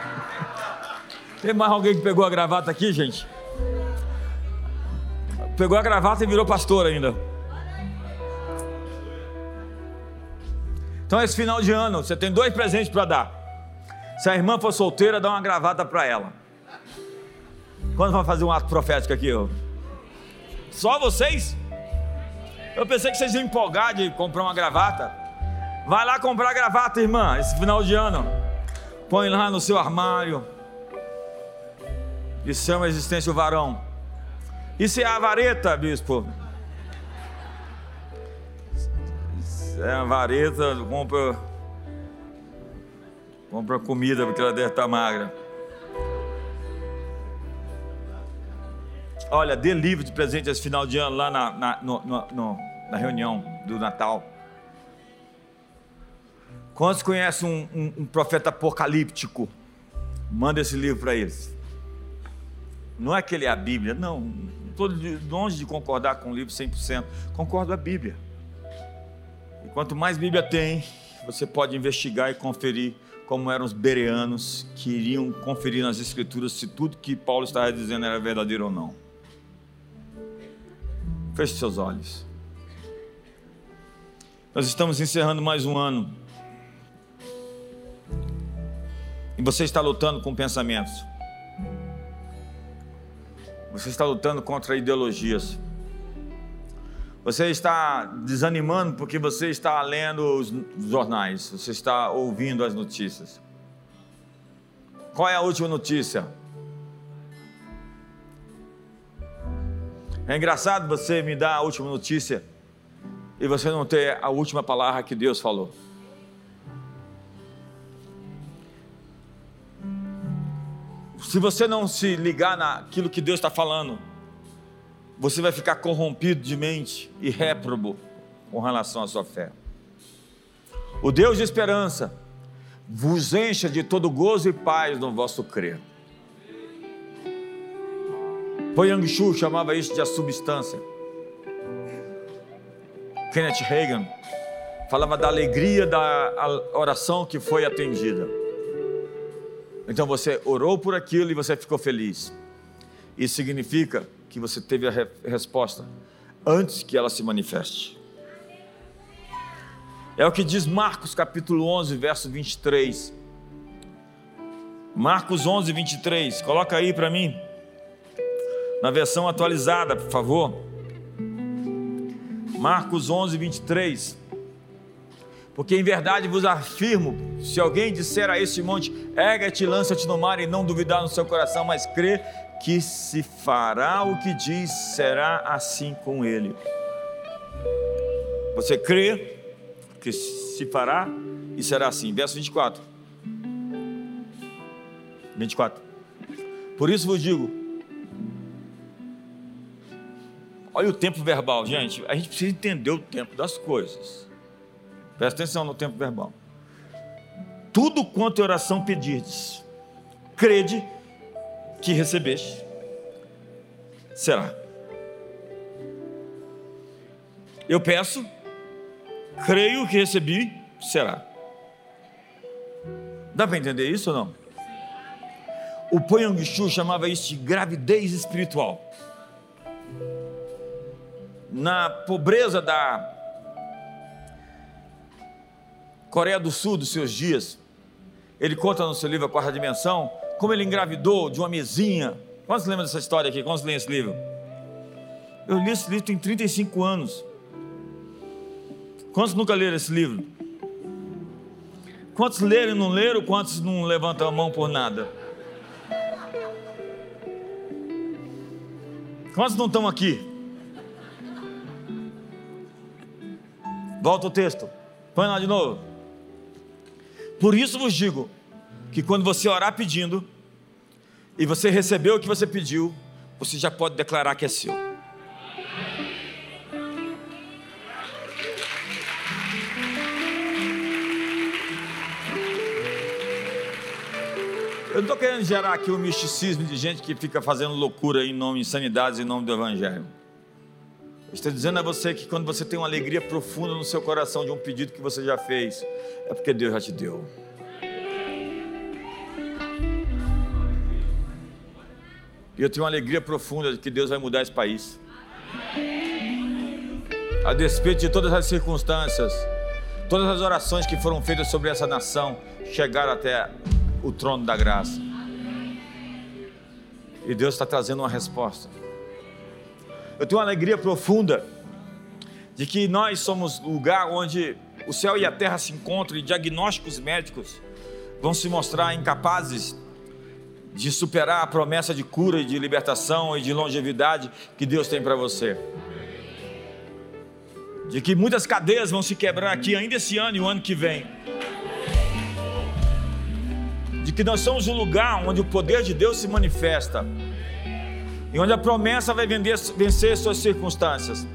Tem mais alguém que pegou a gravata aqui, gente? Pegou a gravata e virou pastor ainda. Então, esse final de ano, você tem dois presentes para dar. Se a irmã for solteira, dá uma gravata para ela. Quando vai fazer um ato profético aqui? Ó? Só vocês? Eu pensei que vocês iam empolgar de comprar uma gravata. Vai lá comprar gravata, irmã, esse final de ano. Põe lá no seu armário. E chama a existência o varão. Isso é a vareta, bispo. É a vareta, compra, compra comida porque ela deve estar magra. Olha, dê livro de presente esse final de ano lá na, na, no, no, na reunião do Natal. Quantos conhecem um, um, um profeta apocalíptico? Manda esse livro para eles. Não é que ele é a Bíblia, não. Estou longe de concordar com o livro 100%. Concordo a Bíblia. E quanto mais Bíblia tem, você pode investigar e conferir como eram os bereanos que iriam conferir nas Escrituras se tudo que Paulo estava dizendo era verdadeiro ou não. Feche seus olhos. Nós estamos encerrando mais um ano. E você está lutando com pensamentos. Você está lutando contra ideologias. Você está desanimando porque você está lendo os jornais, você está ouvindo as notícias. Qual é a última notícia? É engraçado você me dar a última notícia e você não ter a última palavra que Deus falou. Se você não se ligar naquilo que Deus está falando, você vai ficar corrompido de mente e réprobo com relação à sua fé. O Deus de esperança vos encha de todo gozo e paz no vosso crer. Poyang Shu chamava isso de a substância. Kenneth Reagan falava da alegria da oração que foi atendida. Então você orou por aquilo e você ficou feliz. Isso significa que você teve a re resposta antes que ela se manifeste. É o que diz Marcos capítulo 11, verso 23. Marcos 11, 23. Coloca aí para mim na versão atualizada, por favor. Marcos 11, 23. Porque em verdade vos afirmo: se alguém disser a esse monte, erga-te lança-te no mar, e não duvidar no seu coração, mas crê que se fará o que diz, será assim com ele. Você crê que se fará e será assim. Verso 24. 24. Por isso vos digo: Olha o tempo verbal, gente. A gente precisa entender o tempo das coisas. Presta atenção no tempo verbal. Tudo quanto oração pedirdes, crede que recebeste, será. Eu peço, creio que recebi, será. Dá para entender isso ou não? O Poyang Shu chamava isso de gravidez espiritual na pobreza da Coreia do Sul dos seus dias, ele conta no seu livro A Quarta Dimensão como ele engravidou de uma mesinha. Quantos lembram dessa história aqui? Quantos lêem esse livro? Eu li esse livro tem 35 anos. Quantos nunca leram esse livro? Quantos leram e não leram? Quantos não levantam a mão por nada? Quantos não estão aqui? Volta o texto. Põe lá de novo. Por isso vos digo que quando você orar pedindo e você recebeu o que você pediu, você já pode declarar que é seu. Eu não estou querendo gerar aqui um misticismo de gente que fica fazendo loucura em nome de insanidades em nome do Evangelho. Estou dizendo a você que quando você tem uma alegria profunda no seu coração de um pedido que você já fez, é porque Deus já te deu. E eu tenho uma alegria profunda de que Deus vai mudar esse país. A despeito de todas as circunstâncias, todas as orações que foram feitas sobre essa nação chegaram até o trono da graça. E Deus está trazendo uma resposta. Eu tenho uma alegria profunda de que nós somos o lugar onde o céu e a terra se encontram e diagnósticos médicos vão se mostrar incapazes de superar a promessa de cura e de libertação e de longevidade que Deus tem para você. De que muitas cadeias vão se quebrar aqui ainda esse ano e o ano que vem. De que nós somos o lugar onde o poder de Deus se manifesta e onde a promessa vai vencer suas circunstâncias.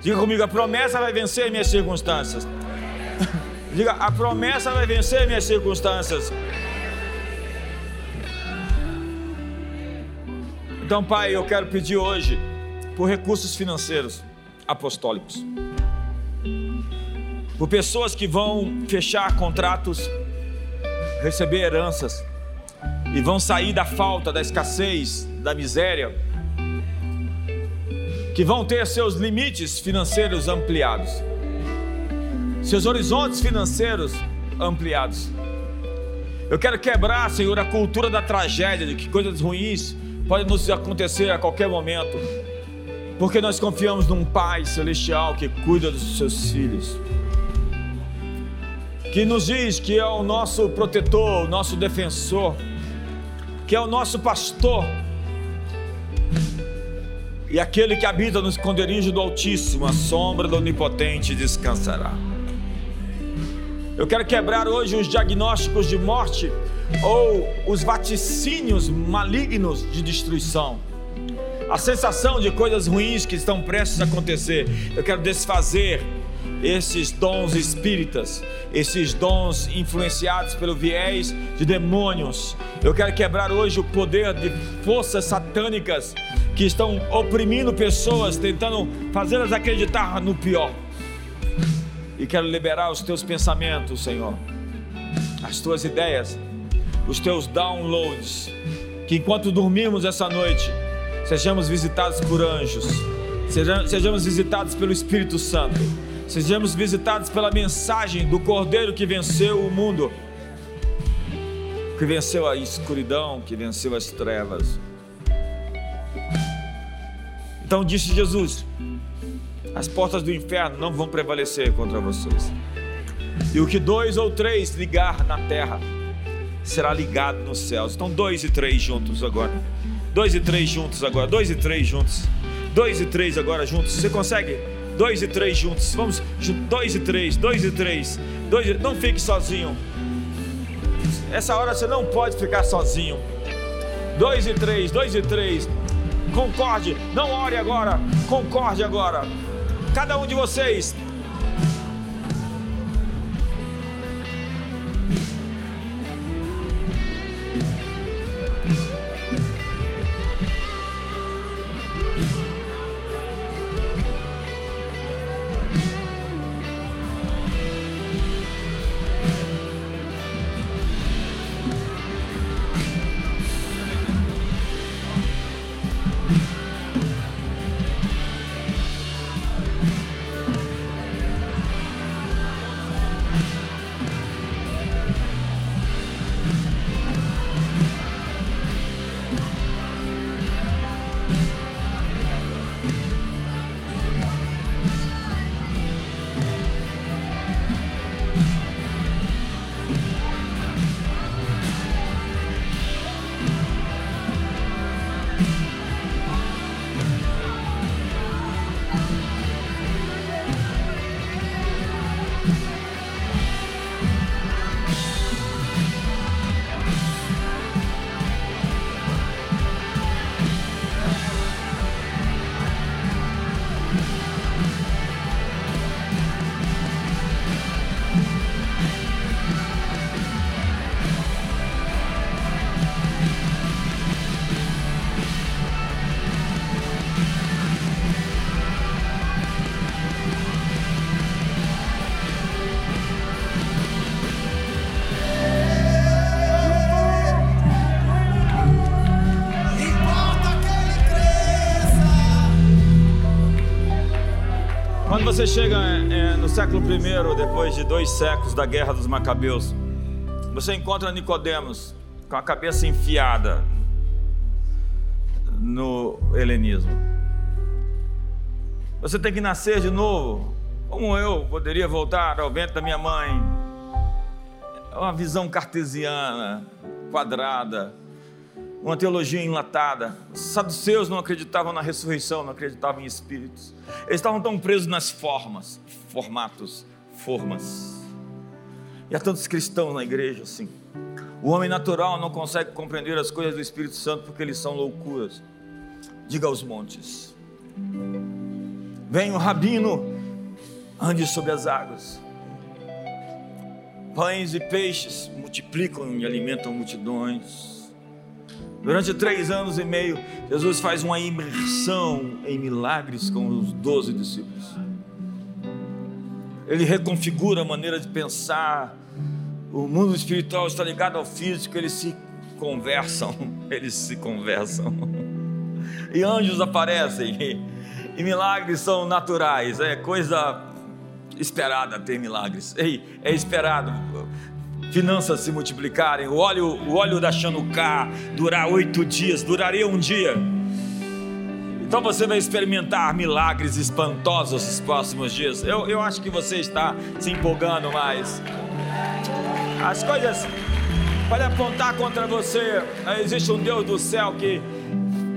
Diga comigo, a promessa vai vencer minhas circunstâncias. Diga, a promessa vai vencer minhas circunstâncias. Então, Pai, eu quero pedir hoje por recursos financeiros apostólicos. Por pessoas que vão fechar contratos, receber heranças e vão sair da falta, da escassez, da miséria, que vão ter seus limites financeiros ampliados, seus horizontes financeiros ampliados. Eu quero quebrar, Senhor, a cultura da tragédia, de que coisas ruins pode nos acontecer a qualquer momento, porque nós confiamos num Pai celestial que cuida dos seus filhos, que nos diz que é o nosso protetor, o nosso defensor, que é o nosso pastor, e aquele que habita no esconderijo do Altíssimo, a sombra do Onipotente descansará. Eu quero quebrar hoje os diagnósticos de morte ou os vaticínios malignos de destruição. A sensação de coisas ruins que estão prestes a acontecer. Eu quero desfazer esses dons espíritas, esses dons influenciados pelo viés de demônios. Eu quero quebrar hoje o poder de forças satânicas que estão oprimindo pessoas, tentando fazê-las acreditar no pior. E quero liberar os teus pensamentos, Senhor, as tuas ideias, os teus downloads. Que enquanto dormimos essa noite, sejamos visitados por anjos, sejamos visitados pelo Espírito Santo, sejamos visitados pela mensagem do Cordeiro que venceu o mundo, que venceu a escuridão, que venceu as trevas. Então disse Jesus: as portas do inferno não vão prevalecer contra vocês. E o que dois ou três ligar na terra será ligado nos céus. Então, dois e três juntos agora. Dois e três juntos agora. Dois e três juntos. Dois e três agora juntos. Você consegue? Dois e três juntos. Vamos. Dois e três. Dois e três. Dois e... Não fique sozinho. Essa hora você não pode ficar sozinho. Dois e três. Dois e três. Concorde. Não ore agora. Concorde agora cada um de vocês você chega é, no século I, depois de dois séculos da guerra dos Macabeus, você encontra Nicodemos com a cabeça enfiada no helenismo. Você tem que nascer de novo, como eu poderia voltar ao vento da minha mãe. É uma visão cartesiana, quadrada, uma teologia enlatada. Os saduceus não acreditavam na ressurreição, não acreditavam em espíritos. Eles estavam tão presos nas formas, formatos, formas. E há tantos cristãos na igreja assim. O homem natural não consegue compreender as coisas do Espírito Santo porque eles são loucuras. Diga aos montes: Vem o rabino, ande sobre as águas. Pães e peixes multiplicam e alimentam multidões. Durante três anos e meio, Jesus faz uma imersão em milagres com os doze discípulos. Ele reconfigura a maneira de pensar. O mundo espiritual está ligado ao físico, eles se conversam, eles se conversam. E anjos aparecem, e, milagres são naturais, é coisa esperada ter milagres. É esperado finanças se multiplicarem, o óleo, o óleo da Chanuká durar oito dias, duraria um dia. Então você vai experimentar milagres espantosos nos próximos dias. Eu, eu acho que você está se empolgando mais. As coisas podem apontar contra você. Existe um Deus do céu que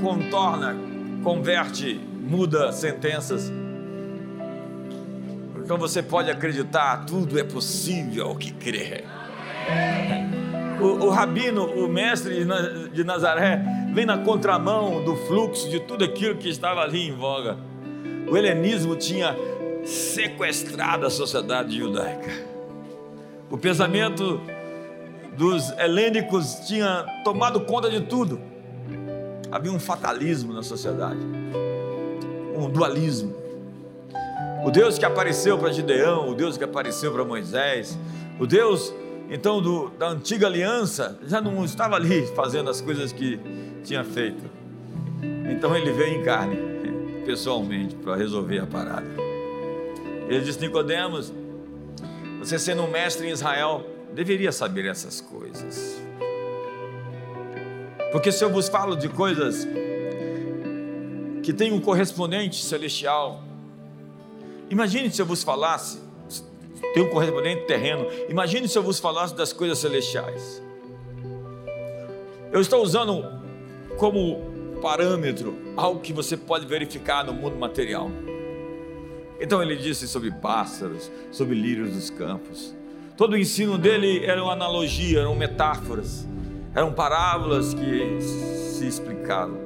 contorna, converte, muda sentenças. Então você pode acreditar, tudo é possível que crer. O, o, rabino, o mestre de Nazaré, vem na contramão do fluxo de tudo aquilo que estava ali em voga. O helenismo tinha sequestrado a sociedade judaica. O pensamento dos helênicos tinha tomado conta de tudo. Havia um fatalismo na sociedade, um dualismo. O Deus que apareceu para Gideão, o Deus que apareceu para Moisés, o Deus então do, da antiga aliança, já não estava ali fazendo as coisas que tinha feito. Então ele veio em carne, pessoalmente, para resolver a parada. Ele disse: Nicodemos, você sendo um mestre em Israel, deveria saber essas coisas. Porque se eu vos falo de coisas que têm um correspondente celestial, imagine se eu vos falasse tem um correspondente terreno. Imagine se eu vos falasse das coisas celestiais. Eu estou usando como parâmetro algo que você pode verificar no mundo material. Então ele disse sobre pássaros, sobre lírios dos campos. Todo o ensino dele era uma analogia, eram metáforas, eram parábolas que se explicavam.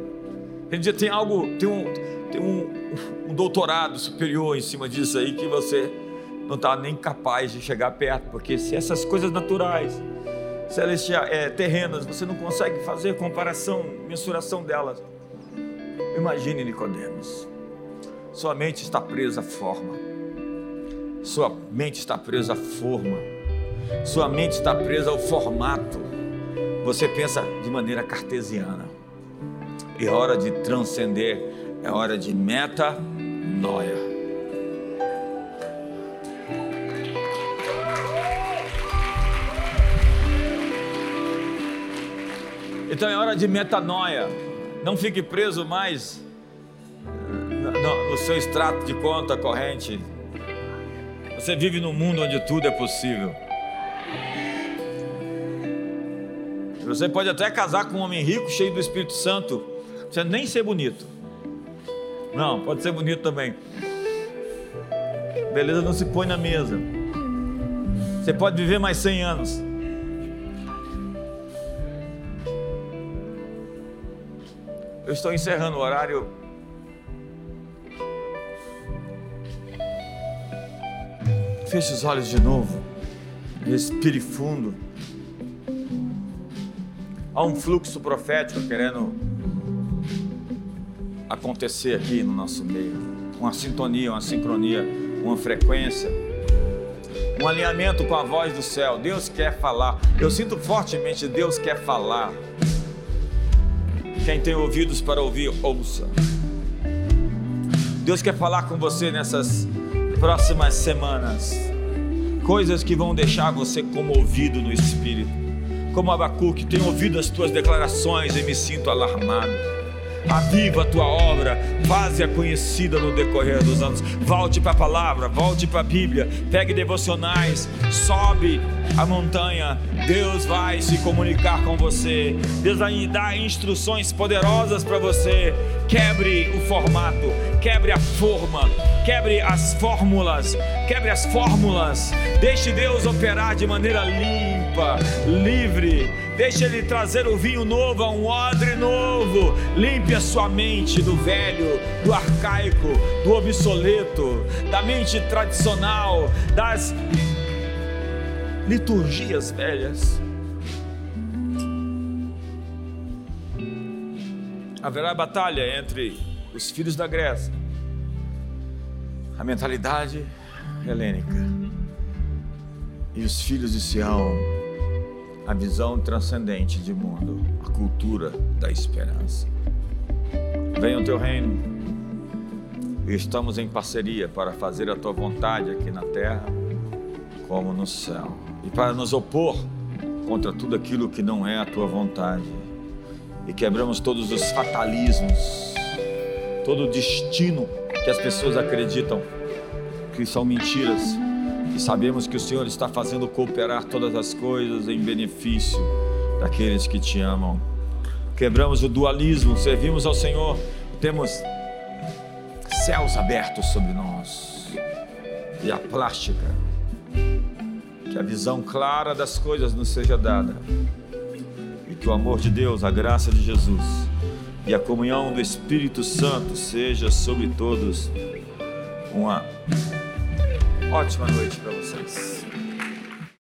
Ele dizia: tem algo, tem um, tem um, um doutorado superior em cima disso aí que você não está nem capaz de chegar perto, porque se essas coisas naturais, celestiais, é, terrenas, você não consegue fazer comparação, mensuração delas. Imagine Nicodemos. Sua mente está presa à forma. Sua mente está presa à forma. Sua mente está presa ao formato. Você pensa de maneira cartesiana. É hora de transcender, é hora de meta noia. Então é hora de metanoia. Não fique preso mais no seu extrato de conta corrente. Você vive num mundo onde tudo é possível. Você pode até casar com um homem rico, cheio do Espírito Santo, você nem ser bonito. Não, pode ser bonito também. Beleza não se põe na mesa. Você pode viver mais 100 anos. Eu estou encerrando o horário. Feche os olhos de novo. Respire fundo. Há um fluxo profético querendo acontecer aqui no nosso meio. Uma sintonia, uma sincronia, uma frequência. Um alinhamento com a voz do céu. Deus quer falar. Eu sinto fortemente, Deus quer falar. Quem tem ouvidos para ouvir, ouça. Deus quer falar com você nessas próximas semanas, coisas que vão deixar você comovido no espírito. Como Abacuque, tenho ouvido as tuas declarações e me sinto alarmado aviva a tua obra, faze-a conhecida no decorrer dos anos. Volte para a palavra, volte para a Bíblia, pegue devocionais, sobe a montanha. Deus vai se comunicar com você, Deus vai dar instruções poderosas para você. Quebre o formato, quebre a forma, quebre as fórmulas, quebre as fórmulas. Deixe Deus operar de maneira limpa, livre Deixe Ele trazer o vinho novo a um odre novo. Limpe a sua mente do velho, do arcaico, do obsoleto, da mente tradicional, das liturgias velhas. Haverá batalha entre os filhos da Grécia, a mentalidade helênica e os filhos de Sião a visão transcendente de mundo, a cultura da esperança. Venha o teu reino estamos em parceria para fazer a tua vontade aqui na terra como no céu e para nos opor contra tudo aquilo que não é a tua vontade. E quebramos todos os fatalismos, todo o destino que as pessoas acreditam que são mentiras e sabemos que o Senhor está fazendo cooperar todas as coisas em benefício daqueles que te amam. Quebramos o dualismo, servimos ao Senhor, temos céus abertos sobre nós e a plástica, que a visão clara das coisas nos seja dada e que o amor de Deus, a graça de Jesus e a comunhão do Espírito Santo seja sobre todos uma Ótima noite para vocês.